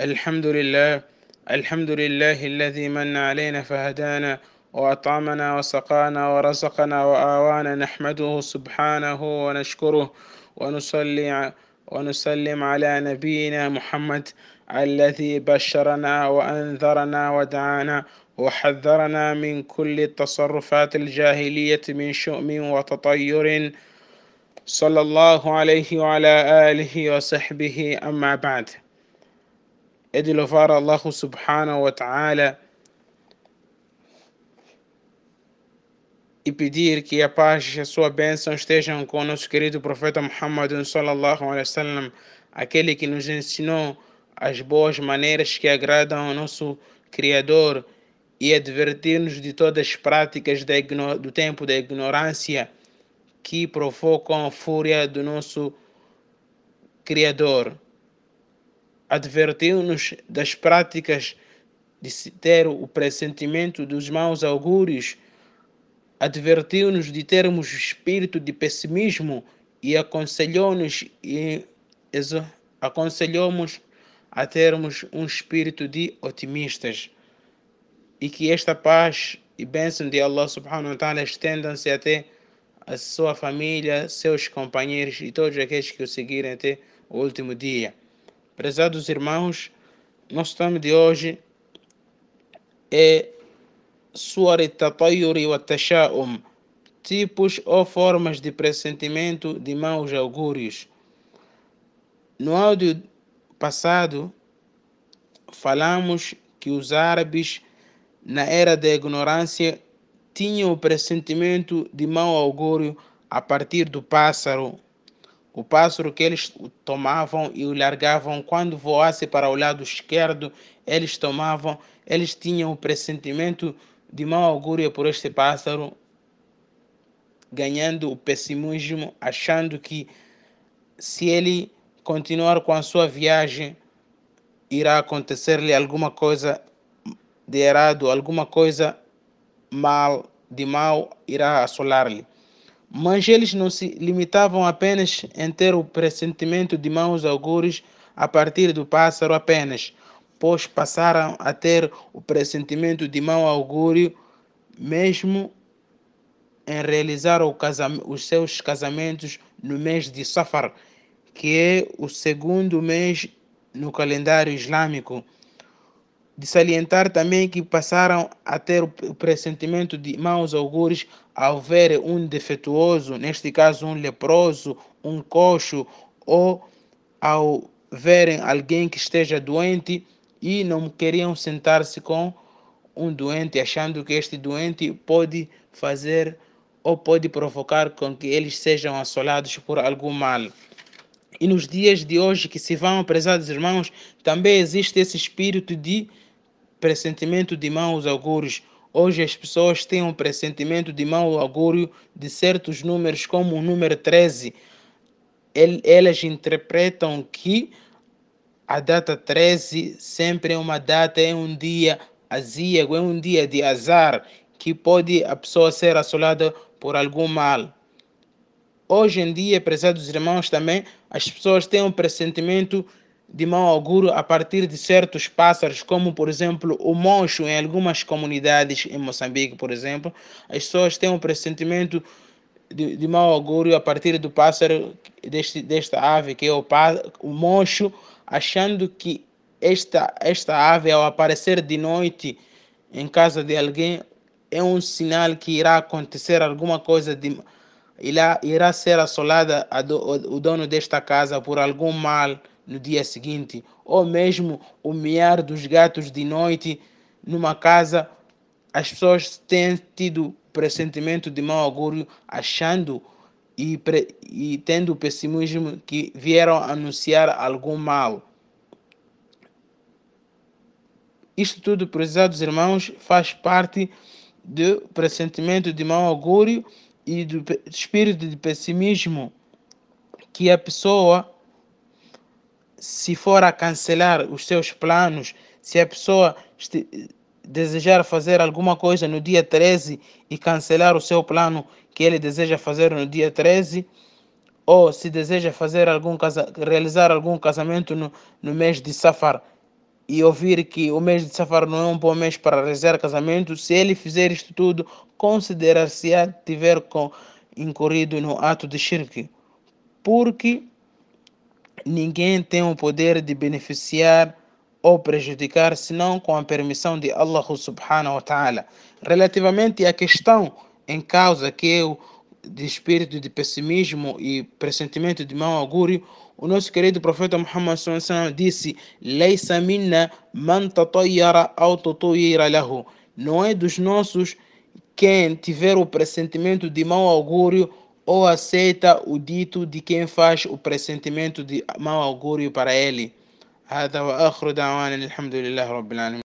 الحمد لله الحمد لله الذي من علينا فهدانا وأطعمنا وسقانا ورزقنا وآوانا نحمده سبحانه ونشكره ونصلي ونسلم على نبينا محمد الذي بشرنا وأنذرنا ودعانا وحذرنا من كل التصرفات الجاهلية من شؤم وتطير. صلى الله عليه وعلى آله وصحبه أما بعد. É de louvar Allah subhanahu wa ta'ala e pedir que a paz e a sua bênção estejam com nosso querido profeta Muhammad sallallahu alaihi wasallam, aquele que nos ensinou as boas maneiras que agradam ao nosso Criador e advertir-nos de todas as práticas do tempo da ignorância que provocam a fúria do nosso Criador advertiu-nos das práticas de ter o pressentimento dos maus augúrios, advertiu-nos de termos espírito de pessimismo e aconselhou-nos e aconselhou-nos a termos um espírito de otimistas e que esta paz e bênção de Allah subhanahu wa ta'ala estendam-se até a sua família, seus companheiros e todos aqueles que o seguirem até o último dia. Prezados irmãos, nosso tema de hoje é Suar Tatayuri wa tipos ou formas de pressentimento de maus augúrios. No áudio passado, falamos que os árabes, na era da ignorância, tinham o pressentimento de mau augúrio a partir do pássaro o pássaro que eles tomavam e o largavam quando voasse para o lado esquerdo, eles tomavam, eles tinham o pressentimento de mau augúrio por este pássaro, ganhando o pessimismo, achando que se ele continuar com a sua viagem, irá acontecer-lhe alguma coisa de errado, alguma coisa mal, de mal irá assolar-lhe. Mas eles não se limitavam apenas em ter o pressentimento de maus augúrios a partir do pássaro apenas, pois passaram a ter o pressentimento de mau augúrio mesmo em realizar os seus casamentos no mês de Safar, que é o segundo mês no calendário islâmico. De salientar também que passaram a ter o pressentimento de maus augúrios ao ver um defeituoso, neste caso um leproso, um coxo, ou ao verem alguém que esteja doente e não queriam sentar-se com um doente, achando que este doente pode fazer ou pode provocar com que eles sejam assolados por algum mal. E nos dias de hoje que se vão, prezados irmãos, também existe esse espírito de pressentimento de maus augúrios. Hoje as pessoas têm um pressentimento de mau augúrio de certos números, como o número 13. Elas interpretam que a data 13 sempre é uma data, é um dia azíago, é um dia de azar, que pode a pessoa ser assolada por algum mal. Hoje em dia, prezados irmãos, também as pessoas têm um pressentimento de mau augúrio a partir de certos pássaros, como por exemplo o moncho em algumas comunidades em Moçambique, por exemplo, as pessoas têm um pressentimento de, de mau augúrio a partir do pássaro deste, desta ave que é o, o moncho, achando que esta, esta ave ao aparecer de noite em casa de alguém é um sinal que irá acontecer alguma coisa de irá, irá ser assolada a do, o dono desta casa por algum mal no dia seguinte, ou mesmo o miar dos gatos de noite numa casa, as pessoas têm tido pressentimento de mau augúrio, achando e, e tendo o pessimismo que vieram anunciar algum mal. Isto tudo, prezados irmãos, faz parte do pressentimento de mau augúrio e do espírito de pessimismo que a pessoa se for a cancelar os seus planos, se a pessoa desejar fazer alguma coisa no dia 13 e cancelar o seu plano que ele deseja fazer no dia 13, ou se deseja fazer algum realizar algum casamento no, no mês de Safar e ouvir que o mês de Safar não é um bom mês para realizar casamento, se ele fizer isto tudo, considerar-se-á tiver com, incorrido no ato de shirk, porque ninguém tem o poder de beneficiar ou prejudicar senão com a permissão de Allah subhanahu wa ta'ala. Relativamente à questão em causa que é o de espírito de pessimismo e pressentimento de mau augúrio, o nosso querido profeta Muhammad disse: "Leisa minna man tatayyara aw tutayyira lahu". Não é dos nossos quem tiver o pressentimento de mau augúrio ou aceita o dito de quem faz o pressentimento de mau augúrio para ele. هذا وآخر دعوانا الحمد لله رب العالمين